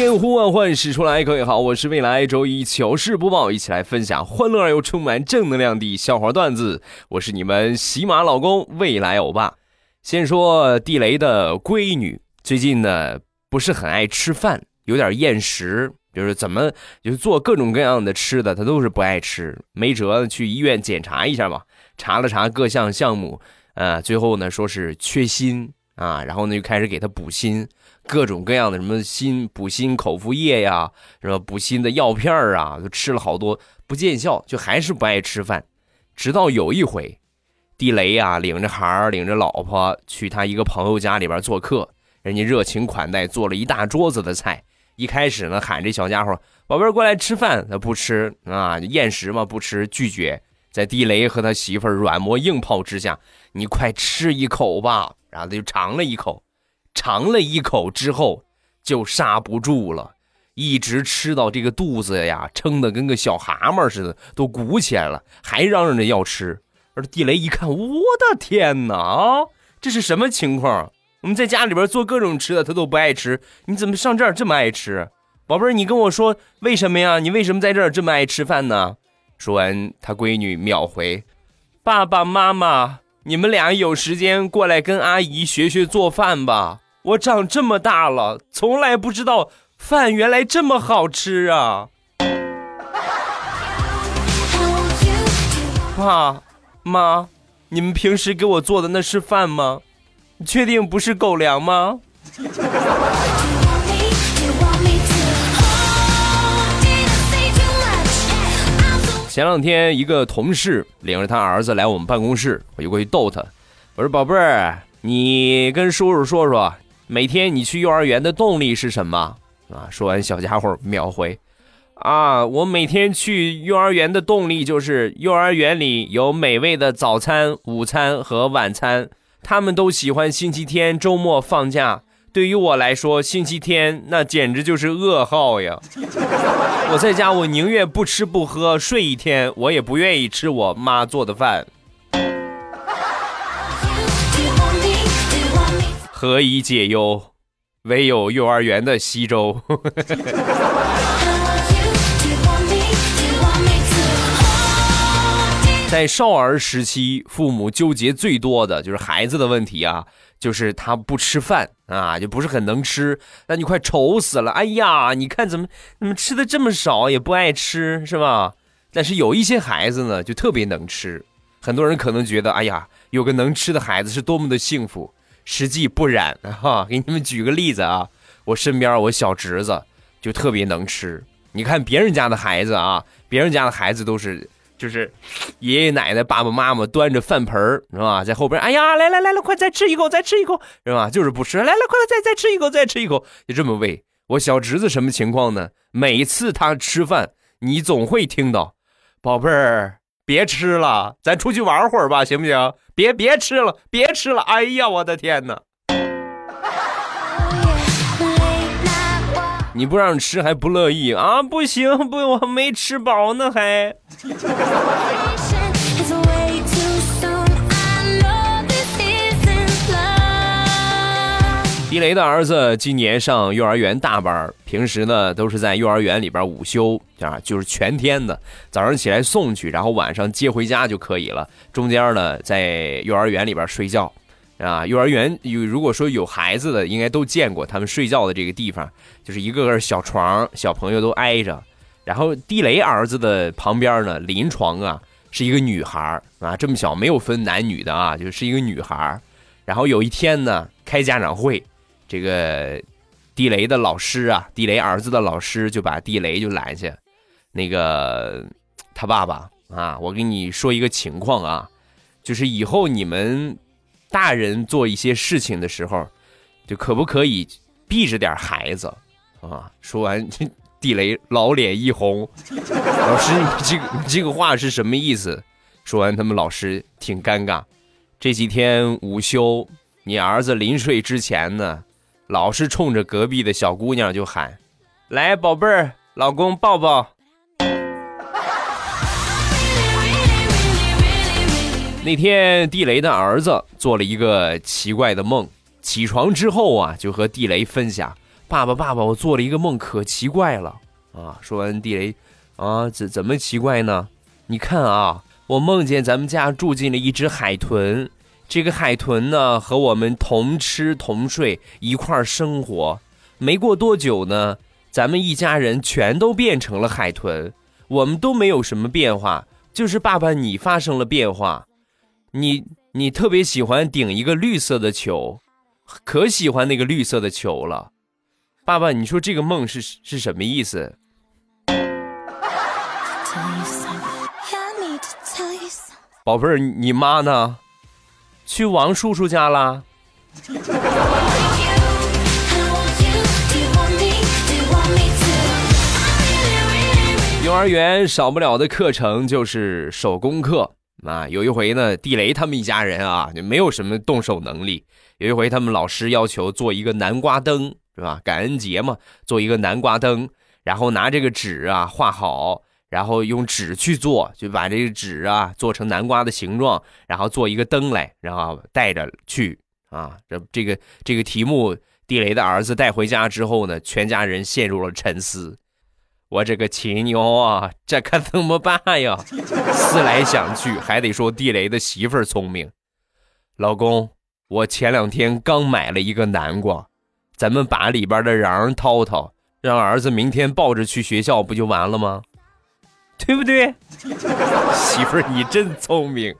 千呼万唤始出来，各位好，我是未来周一糗事播报，一起来分享欢乐而又充满正能量的笑话段子。我是你们喜马老公未来欧巴。先说地雷的闺女，最近呢不是很爱吃饭，有点厌食，就是怎么就是做各种各样的吃的，她都是不爱吃。没辙，去医院检查一下吧。查了查各项项目，呃，最后呢说是缺锌啊，然后呢就开始给他补锌。各种各样的什么锌补锌口服液呀，什么补锌的药片啊，都吃了好多不见效，就还是不爱吃饭。直到有一回，地雷呀领着孩儿领着老婆去他一个朋友家里边做客，人家热情款待，做了一大桌子的菜。一开始呢喊这小家伙宝贝儿过来吃饭，他不吃啊，厌食嘛不吃，拒绝。在地雷和他媳妇儿软磨硬泡之下，你快吃一口吧，然后他就尝了一口。尝了一口之后，就刹不住了，一直吃到这个肚子呀，撑得跟个小蛤蟆似的，都鼓起来了，还嚷嚷着要吃。而地雷一看，我的天哪啊，这是什么情况？我们在家里边做各种吃的，他都不爱吃，你怎么上这儿这么爱吃？宝贝儿，你跟我说为什么呀？你为什么在这儿这么爱吃饭呢？说完，他闺女秒回：“爸爸妈妈。”你们俩有时间过来跟阿姨学学做饭吧。我长这么大了，从来不知道饭原来这么好吃啊！爸妈，你们平时给我做的那是饭吗？你确定不是狗粮吗？前两天一个同事领着他儿子来我们办公室，我就过去逗他，我说：“宝贝儿，你跟叔叔说说，每天你去幼儿园的动力是什么？”啊，说完小家伙秒回：“啊，我每天去幼儿园的动力就是幼儿园里有美味的早餐、午餐和晚餐，他们都喜欢星期天、周末放假。对于我来说，星期天那简直就是噩耗呀！” 我在家，我宁愿不吃不喝睡一天，我也不愿意吃我妈做的饭。何以解忧？唯有幼儿园的稀粥。I want you. Do you want me? Do you want me to hold? Did 在少儿时期，父母纠结最多的就是孩子的问题啊，就是他不吃饭啊，就不是很能吃。那你快愁死了！哎呀，你看怎么怎么吃的这么少，也不爱吃，是吧？但是有一些孩子呢，就特别能吃。很多人可能觉得，哎呀，有个能吃的孩子是多么的幸福。实际不然 哈、给你们举个例子啊，我身边我小侄子就特别能吃。你看别人家的孩子啊，别人家的孩子都是就是爷爷奶奶、爸爸妈妈端着饭盆儿是吧，在后边，哎呀，来来来来，快再吃一口，再吃一口，是吧？就是不吃，来来，快再再吃一口，再吃一口，就这么喂。我小侄子什么情况呢？每次他吃饭，你总会听到，宝贝儿，别吃了，咱出去玩会儿吧，行不行？别别吃了，别吃了，哎呀，我的天哪！你不让吃还不乐意啊？不行，不，我没吃饱呢，还。地雷的儿子今年上幼儿园大班，平时呢都是在幼儿园里边午休啊，就是全天的，早上起来送去，然后晚上接回家就可以了。中间呢在幼儿园里边睡觉啊。幼儿园有如果说有孩子的，应该都见过他们睡觉的这个地方，就是一个个小床，小朋友都挨着。然后地雷儿子的旁边呢临床啊是一个女孩啊，这么小没有分男女的啊，就是一个女孩。然后有一天呢开家长会。这个地雷的老师啊，地雷儿子的老师就把地雷就拦下，那个他爸爸啊，我跟你说一个情况啊，就是以后你们大人做一些事情的时候，就可不可以避着点孩子啊？说完，地雷老脸一红，老师，你这个这个话是什么意思？说完，他们老师挺尴尬。这几天午休，你儿子临睡之前呢，老是冲着隔壁的小姑娘就喊：“来，宝贝儿，老公抱抱。”那天地雷的儿子做了一个奇怪的梦，起床之后啊，就和地雷分享：“爸爸，爸爸，我做了一个梦，可奇怪了啊！”说完，地雷啊，怎怎么奇怪呢？你看啊，我梦见咱们家住进了一只海豚，这个海豚呢和我们同吃同睡，一块儿生活。没过多久呢，咱们一家人全都变成了海豚，我们都没有什么变化，就是爸爸你发生了变化。你你特别喜欢顶一个绿色的球可喜欢那个绿色的球了爸爸你说这个梦是是什么意思宝贝儿你妈呢去王叔叔家啦幼儿园少不了的课程就是手工课啊。有一回呢，地雷他们一家人啊，就没有什么动手能力。有一回，他们老师要求做一个南瓜灯，是吧？感恩节嘛，做一个南瓜灯，然后拿这个纸啊画好，然后用纸去做，就把这个纸啊做成南瓜的形状，然后做一个灯来，然后带着去啊。这这个这个题目，地雷的儿子带回家之后呢，全家人陷入了沉思。我这个亲娘啊，这可怎么办呀？思来想去，还得说地雷的媳妇儿聪明。老公，我前两天刚买了一个南瓜，咱们把里边的瓤掏掏，让儿子明天抱着去学校，不就完了吗？对不对？媳妇儿你真聪明，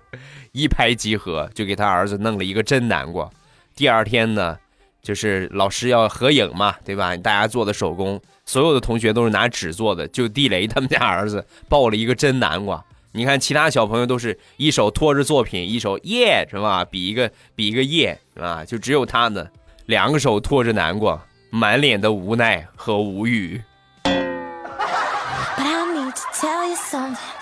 一拍即合，就给他儿子弄了一个真南瓜。第二天呢，就是老师要合影嘛，对吧？大家做的手工，所有的同学都是拿纸做的，就地雷他们家儿子抱了一个真南瓜。你看其他小朋友都是一手托着作品，一手耶是吧？比一个比一个耶是吧？就只有他呢，两个手托着南瓜，满脸的无奈和无语。But I need to tell you something.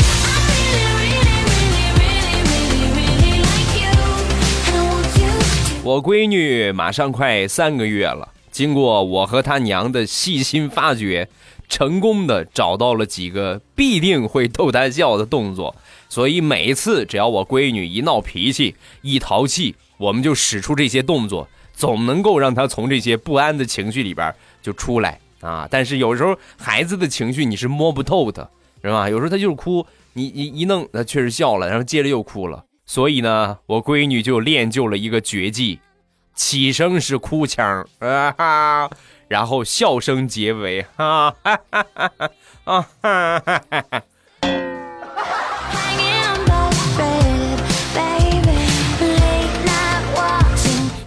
我闺女马上快三个月了，经过我和她娘的细心发掘，成功的找到了几个必定会逗她笑的动作。所以每一次只要我闺女一闹脾气、一淘气，我们就使出这些动作，总能够让她从这些不安的情绪里边就出来啊。但是有时候孩子的情绪你是摸不透的，是吧？有时候他就是哭，你你一弄，他确实笑了，然后接着又哭了。所以呢，我闺女就练就了一个绝技，起声是哭腔啊哈，然后笑声结尾，哈哈哈哈啊哈哈哈哈。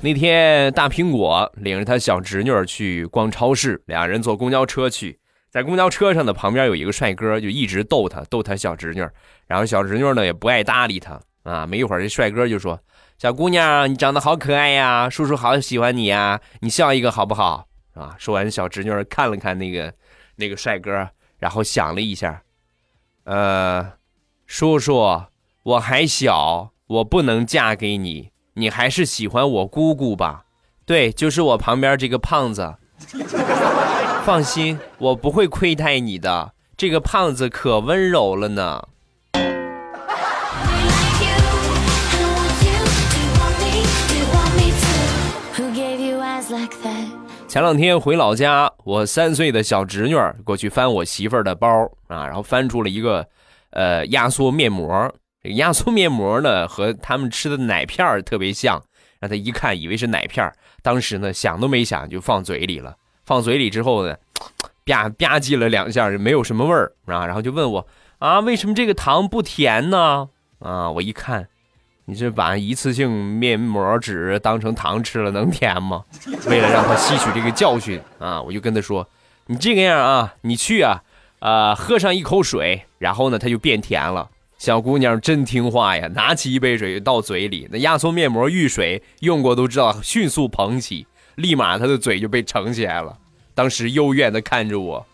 那天大苹果领着他小侄女儿去逛超市，俩人坐公交车去，在公交车上呢，旁边有一个帅哥，就一直逗他，逗他小侄女儿，然后小侄女儿呢也不爱搭理他啊。没一会儿，这帅哥就说：“小姑娘，你长得好可爱呀，叔叔好喜欢你呀，你笑一个好不好？”啊，说完，小侄女看了看那个那个帅哥，然后想了一下，呃，叔叔，我还小，我不能嫁给你，你还是喜欢我姑姑吧？对，就是我旁边这个胖子。放心，我不会亏待你的，这个胖子可温柔了呢。前两天回老家，我三岁的小侄女过去翻我媳妇儿的包啊，然后翻出了一个呃压缩面膜。这个压缩面膜呢和他们吃的奶片儿特别像，让她一看以为是奶片儿，当时呢想都没想就放嘴里了。放嘴里之后呢，吧吧唧了两下，没有什么味儿啊，然后就问我啊，为什么这个糖不甜呢？啊，我一看，你这把一次性面膜纸当成糖吃了，能甜吗？为了让他吸取这个教训啊，我就跟他说：“你这个样啊，你去啊，呃，喝上一口水，然后呢，它就变甜了。”小姑娘真听话呀，拿起一杯水倒嘴里，那压缩面膜遇水用过都知道，迅速膨起，立马她的嘴就被撑起来了。当时幽怨的看着我，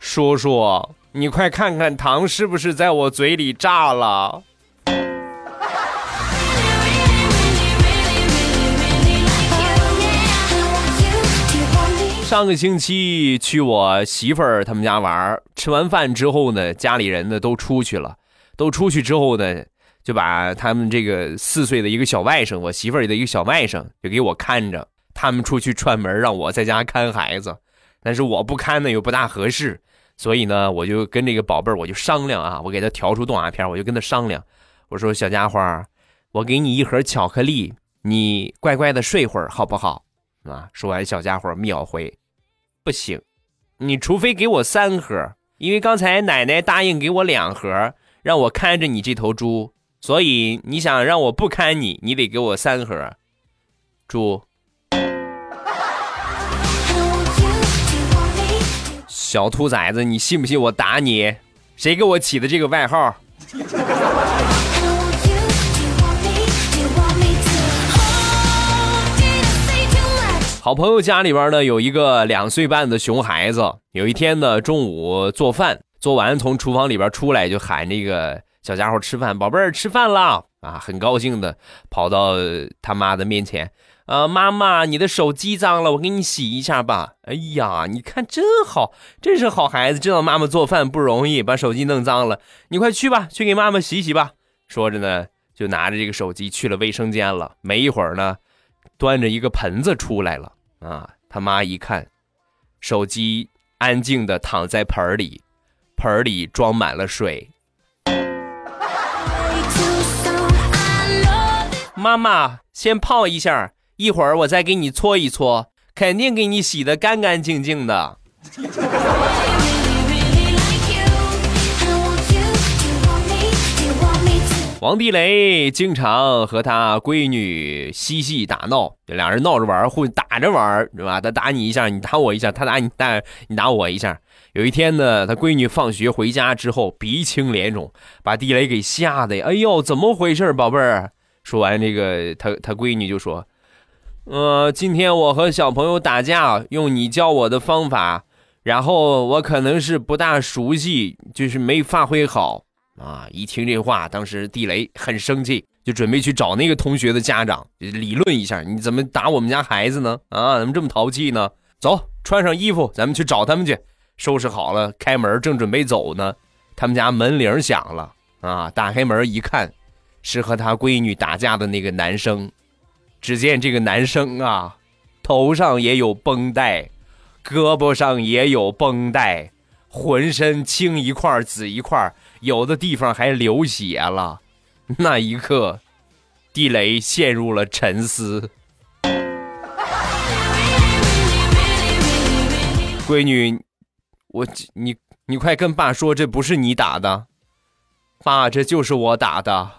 叔叔，你快看看糖是不是在我嘴里炸了？上个星期去我媳妇儿他们家玩，吃完饭之后呢，家里人呢都出去了，都出去之后呢，就把他们这个四岁的一个小外甥，我媳妇儿的一个小外甥，就给我看着。他们出去串门，让我在家看孩子，但是我不看呢又不大合适，所以呢，我就跟这个宝贝儿我就商量啊，我给他调出动画片，我就跟他商量，我说小家伙，我给你一盒巧克力，你乖乖的睡会儿好不好？啊！说完，小家伙秒回。不行，你除非给我三盒，因为刚才奶奶答应给我两盒，让我看着你这头猪，所以你想让我不看你，你得给我三盒。猪，小兔崽子，你信不信我打你？谁给我起的这个外号？好朋友家里边呢有一个两岁半的熊孩子，有一天呢中午做饭，做完从厨房里边出来就喊这个小家伙吃饭，宝贝儿吃饭了啊，很高兴的跑到他妈的面前，啊妈妈你的手机脏了，我给你洗一下吧。哎呀，你看真好，真是好孩子，知道妈妈做饭不容易，把手机弄脏了，你快去吧，去给妈妈洗洗吧。说着呢就拿着这个手机去了卫生间了，没一会儿呢。端着一个盆子出来了啊！他妈一看，手机安静的躺在盆里，盆里装满了水。妈妈，先泡一下，一会儿我再给你搓一搓，肯定给你洗的干干净净的。王地雷经常和他闺女嬉戏打闹，两人闹着玩，互打着玩，是吧？他打你一下，你打我一下，他打你打你打我一下。有一天呢，他闺女放学回家之后，鼻青脸肿，把地雷给吓得，哎呦，怎么回事，宝贝儿？说完这个，他他闺女就说：“呃，今天我和小朋友打架，用你教我的方法，然后我可能是不大熟悉，就是没发挥好。”啊！一听这话，当时地雷很生气，就准备去找那个同学的家长理论一下，你怎么打我们家孩子呢？啊，怎么这么淘气呢？走，穿上衣服，咱们去找他们去。收拾好了，开门，正准备走呢，他们家门铃响了。啊，打开门一看，是和他闺女打架的那个男生。只见这个男生啊，头上也有绷带，胳膊上也有绷带，浑身青一块紫一块。有的地方还流血了，那一刻，地雷陷入了沉思。闺女，我你你快跟爸说，这不是你打的，爸，这就是我打的。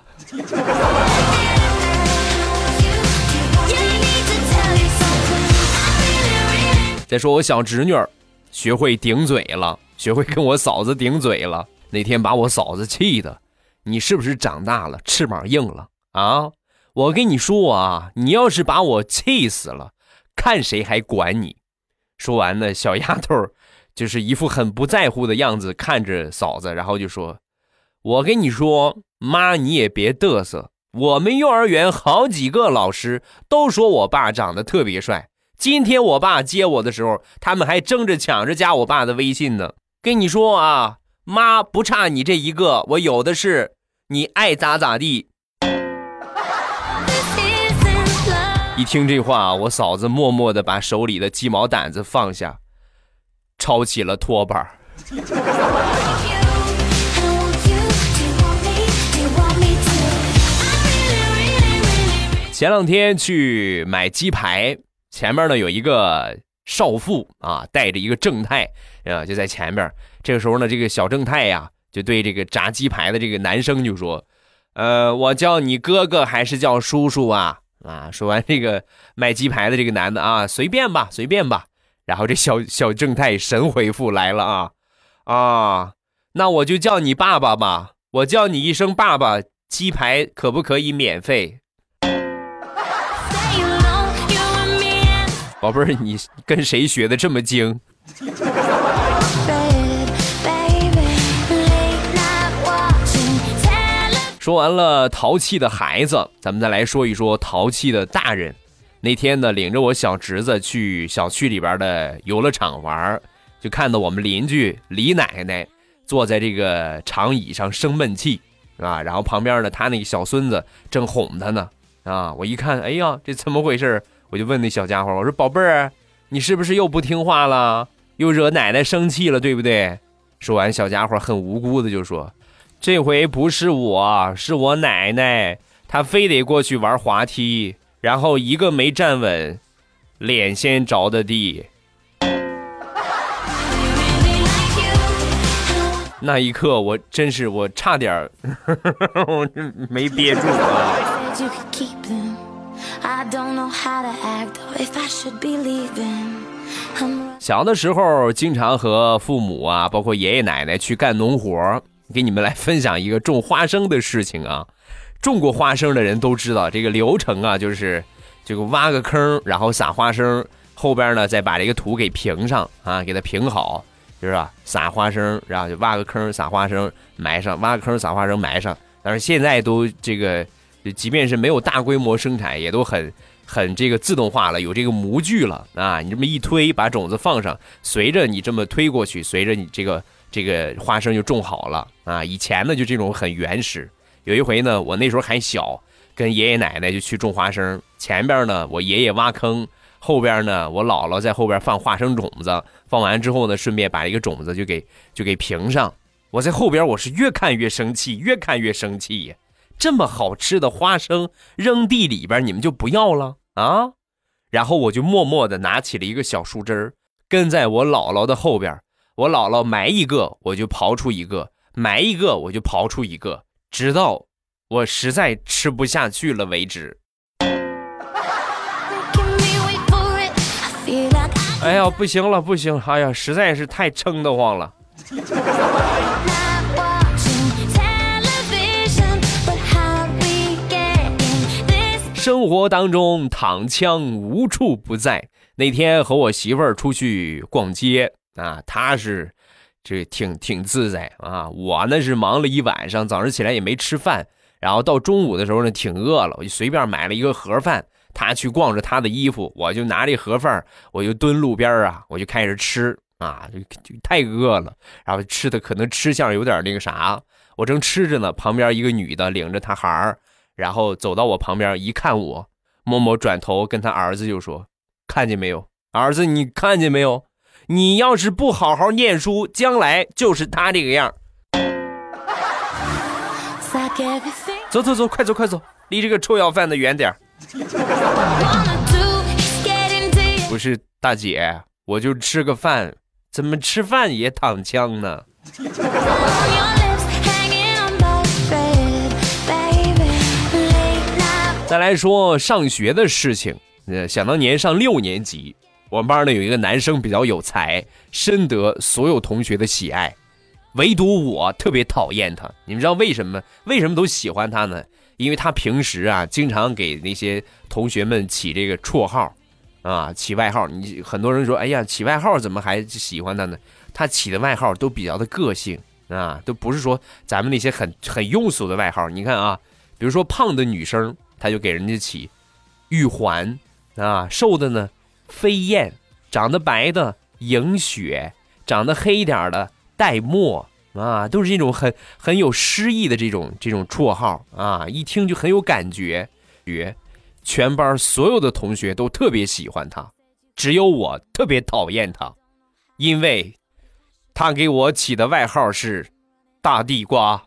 再说我小侄女儿，学会顶嘴了，学会跟我嫂子顶嘴了。那天把我嫂子气的，你是不是长大了，翅膀硬了啊？我跟你说啊，你要是把我气死了，看谁还管你？说完呢，小丫头就是一副很不在乎的样子，看着嫂子，然后就说：“我跟你说，妈你也别嘚瑟。我们幼儿园好几个老师都说我爸长得特别帅。今天我爸接我的时候，他们还争着抢着加我爸的微信呢。跟你说啊。”妈不差你这一个，我有的是，你爱咋咋地。一听这话，我嫂子默默的把手里的鸡毛掸子放下，抄起了拖把。前两天去买鸡排，前面呢有一个少妇啊，带着一个正太啊，就在前面。这个时候呢，这个小正太呀，就对这个炸鸡排的这个男生就说：“呃，我叫你哥哥还是叫叔叔啊？”啊，说完这个卖鸡排的这个男的啊，随便吧，随便吧。然后这小小正太神回复来了啊啊，那我就叫你爸爸吧，我叫你一声爸爸，鸡排可不可以免费？宝贝儿，你跟谁学的这么精？说完了淘气的孩子，咱们再来说一说淘气的大人。那天呢，领着我小侄子去小区里边的游乐场玩，就看到我们邻居李奶奶坐在这个长椅上生闷气啊，然后旁边呢，他那个小孙子正哄他呢啊。我一看，哎呀，这怎么回事？我就问那小家伙，我说：“宝贝儿，你是不是又不听话了？又惹奶奶生气了，对不对？”说完，小家伙很无辜的就说：“这回不是我，是我奶奶，她非得过去玩滑梯。”然后一个没站稳，脸先着的地。那一刻，我真是我差点儿 我没憋住啊小的时候，经常和父母啊，包括爷爷奶奶去干农活儿给你们来分享一个种花生的事情啊。种过花生的人都知道，这个流程啊，就是这个挖个坑，然后撒花生，后边呢再把这个土给平上啊，给它平好，就是吧？撒花生，然后就挖个坑，撒花生，埋上，挖个坑，撒花生，埋上。但是现在都这个，即便是没有大规模生产，也都很很这个自动化了，有这个模具了啊！你这么一推，把种子放上，随着你这么推过去，随着你这个这个花生就种好了啊！以前呢就这种很原始。有一回呢，我那时候还小，跟爷爷奶奶就去种花生，前边呢我爷爷挖坑，后边呢我姥姥在后边放花生种子，放完之后呢，顺便把一个种子就给就给平上。我在后边我是越看越生气，越看越生气呀！这么好吃的花生扔地里边，你们就不要了啊？然后我就默默的拿起了一个小树枝，跟在我姥姥的后边。我姥姥埋一个，我就刨出一个；埋一个，我就刨出一个，直到我实在吃不下去了为止。哎呀，不行了，不行！哎呀，实在是太撑得慌了。生活当中躺枪无处不在。那天和我媳妇儿出去逛街啊，他是这挺挺自在啊，我呢是忙了一晚上，早上起来也没吃饭，然后到中午的时候呢挺饿了，我就随便买了一个盒饭。他去逛着他的衣服，我就拿这盒饭，我就蹲路边啊，我就开始吃啊，就就太饿了，然后吃的可能吃相有点那个啥，我正吃着呢，旁边一个女的领着她孩儿。然后走到我旁边一看我，默默转头跟他儿子就说：“看见没有，儿子，你看见没有？你要是不好好念书，将来就是他这个样。走走走，快走快走，离这个臭要饭的远点儿。不是大姐，我就吃个饭，怎么吃饭也躺枪呢？再来说上学的事情，呃，想当年上六年级，我们班呢有一个男生比较有才，深得所有同学的喜爱，唯独我特别讨厌他。你们知道为什么？为什么都喜欢他呢？因为他平时啊，经常给那些同学们起这个绰号，啊，起外号。你很多人说，哎呀，起外号怎么还喜欢他呢？他起的外号都比较的个性啊，都不是说咱们那些很很庸俗的外号。你看啊，比如说胖的女生，他就给人家起玉环啊，瘦的呢飞燕，长得白的迎雪，长得黑一点的戴墨啊，都是这种很很有诗意的这种这种绰号啊，一听就很有感觉。觉，全班所有的同学都特别喜欢他，只有我特别讨厌他，因为他给我起的外号是大地瓜。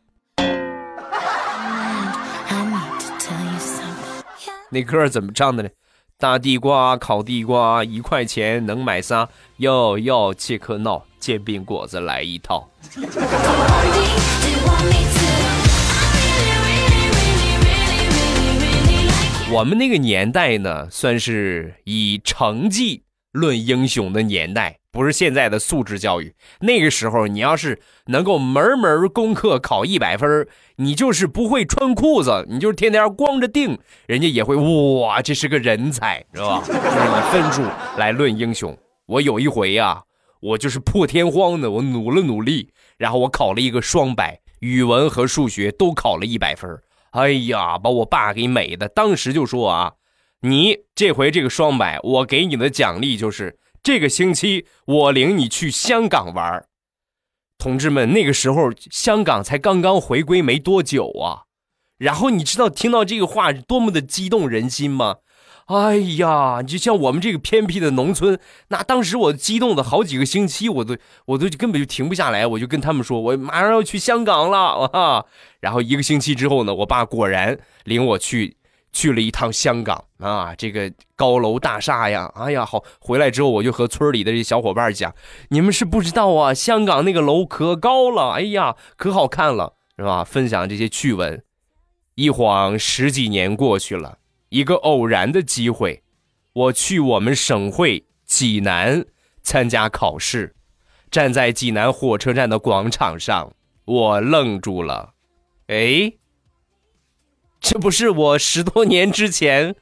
那歌儿怎么唱的呢？大地瓜，烤地瓜，一块钱能买仨。要要切克闹，煎饼果子来一套。我们那个年代呢，算是以成绩论英雄的年代，不是现在的素质教育。那个时候，你要是能够门门功课考一百分，你就是不会穿裤子，你就是天天光着腚，人家也会哇，这是个人才，知道吧？就是以分数来论英雄。我有一回呀、我就是破天荒的，我努了努力，然后我考了一个双百，语文和数学都考了一百分哎呀，把我爸给美的，当时就说啊，你这回这个双百，我给你的奖励就是这个星期我领你去香港玩。同志们，那个时候香港才刚刚回归没多久啊，然后你知道听到这个话多么的激动人心吗？哎呀，你就像我们这个偏僻的农村，那当时我激动的好几个星期，我都我都根本就停不下来，我就跟他们说，我马上要去香港了啊！然后一个星期之后呢，我爸果然领我去去了一趟香港啊，这个高楼大厦呀，哎呀，好，回来之后我就和村里的这小伙伴讲，你们是不知道啊，香港那个楼可高了，哎呀，可好看了，是吧？分享这些趣闻，一晃十几年过去了。一个偶然的机会，我去我们省会济南参加考试，站在济南火车站的广场上，我愣住了。哎，这不是我十多年之前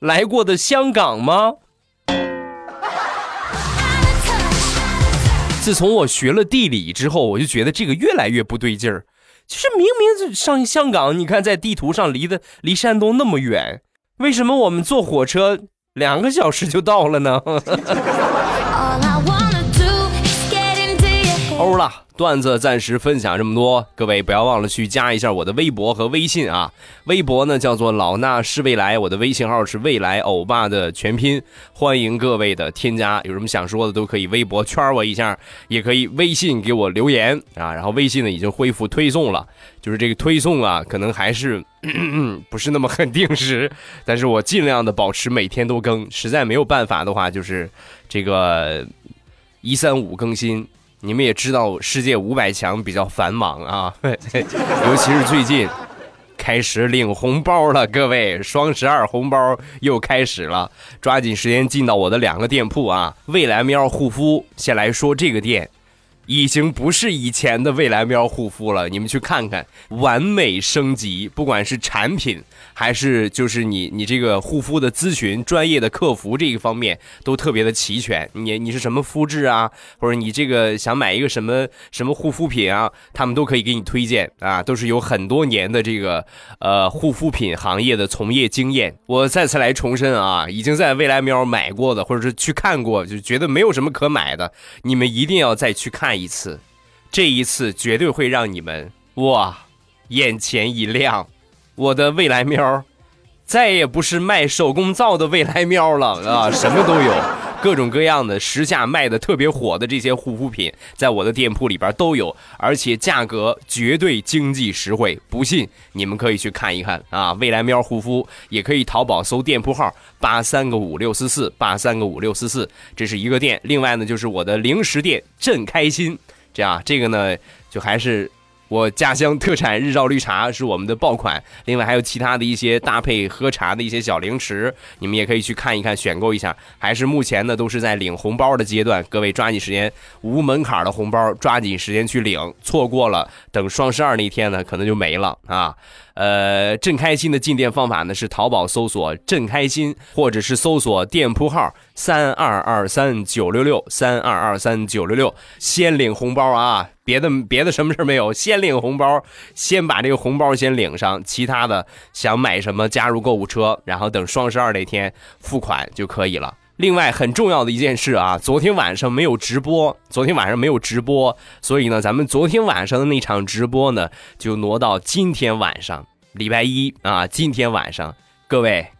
来过的香港吗？自从我学了地理之后，我就觉得这个越来越不对劲儿。就是明明上香港，你看在地图上离的离山东那么远。为什么我们坐火车两个小时就到了呢？欧了，段子暂时分享这么多，各位不要忘了去加一下我的微博和微信啊。微博呢叫做老衲是未来，我的微信号是未来欧巴的全拼，欢迎各位的添加。有什么想说的都可以微博圈我一下，也可以微信给我留言啊。然后微信呢已经恢复推送了，就是这个推送啊，可能还是 不是那么很定时，但是我尽量的保持每天都更，实在没有办法的话，就是这个一三五更新。你们也知道，世界五百强比较繁忙啊，尤其是最近开始领红包了，各位，双十二红包又开始了，抓紧时间进到我的两个店铺啊！未来喵护肤，先来说这个店。已经不是以前的未来喵护肤了，你们去看看，完美升级，不管是产品还是就是你你这个护肤的咨询、专业的客服这一方面都特别的齐全。你你是什么肤质啊，或者你这个想买一个什么什么护肤品啊，他们都可以给你推荐啊，都是有很多年的这个呃护肤品行业的从业经验。我再次来重申啊，已经在未来喵买过的，或者是去看过，就觉得没有什么可买的，你们一定要再去看。一次，这一次绝对会让你们哇眼前一亮！我的未来喵，再也不是卖手工皂的未来喵了啊，什么都有，各种各样的时下卖的特别火的这些护肤品，在我的店铺里边都有，而且价格绝对经济实惠。不信你们可以去看一看啊！未来喵护肤也可以淘宝搜店铺号八三个五六四四八三个五六四四，这是一个店。另外呢，就是我的零食店朕开心。这样，这个呢，就还是我家乡特产日照绿茶是我们的爆款。另外还有其他的一些搭配喝茶的一些小零食，你们也可以去看一看，选购一下。还是目前呢，都是在领红包的阶段，各位抓紧时间，无门槛的红包，抓紧时间去领。错过了，等双十二那天呢，可能就没了啊。呃，正开心的进店方法呢是淘宝搜索“正开心”，或者是搜索店铺号三二二三九六六三二二三九六六，先领红包啊！别的别的什么事没有，先领红包，先把这个红包先领上，其他的想买什么加入购物车，然后等双十二那天付款就可以了。另外很重要的一件事啊，昨天晚上没有直播，昨天晚上没有直播，所以呢，咱们昨天晚上的那场直播呢，就挪到今天晚上，礼拜一啊，今天晚上，各位，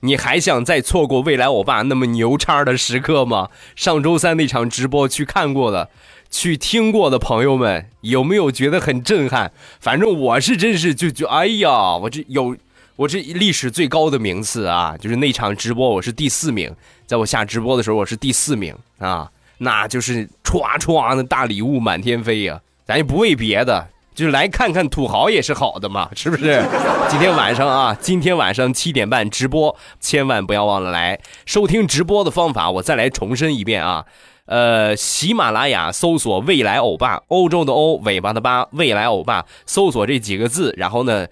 你还想再错过未来我爸那么牛叉的时刻吗？上周三那场直播去看过的，去听过的朋友们，有没有觉得很震撼？反正我是真是就就哎呀，我这有。我这历史最高的名次啊，就是那场直播我是第四名，在我下直播的时候我是第四名啊，那就是歘歘的大礼物满天飞呀！咱也不为别的，就是来看看土豪也是好的嘛，是不是？今天晚上啊，今天晚上七点半直播，千万不要忘了来收听直播的方法，我再来重申一遍啊，呃，喜马拉雅搜索“未来欧巴”，欧洲的欧，尾巴的巴，未来欧巴，搜索这几个字，然后呢。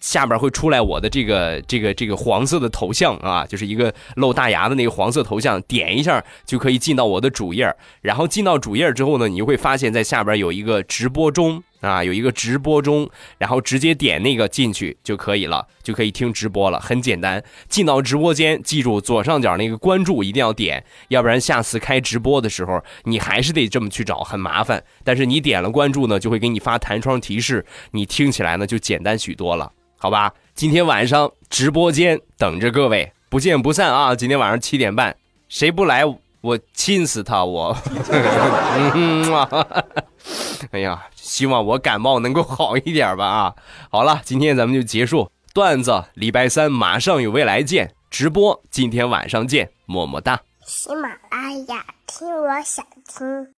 下边会出来我的这个这个这个黄色的头像啊，就是一个露大牙的那个黄色头像，点一下就可以进到我的主页。然后进到主页之后呢，你就会发现在下边有一个直播中啊，有一个直播中，然后直接点那个进去就可以了，就可以听直播了，很简单。进到直播间，记住左上角那个关注一定要点，要不然下次开直播的时候你还是得这么去找，很麻烦。但是你点了关注呢，就会给你发弹窗提示，你听起来呢就简单许多了，好吧？今天晚上直播间等着各位，不见不散啊！今天晚上七点半，谁不来我亲死他！我，嗯啊，哎呀，希望我感冒能够好一点吧啊！好了，今天咱们就结束段子，礼拜三马上有未来见，直播今天晚上见，么么哒。喜马拉雅，听我想听。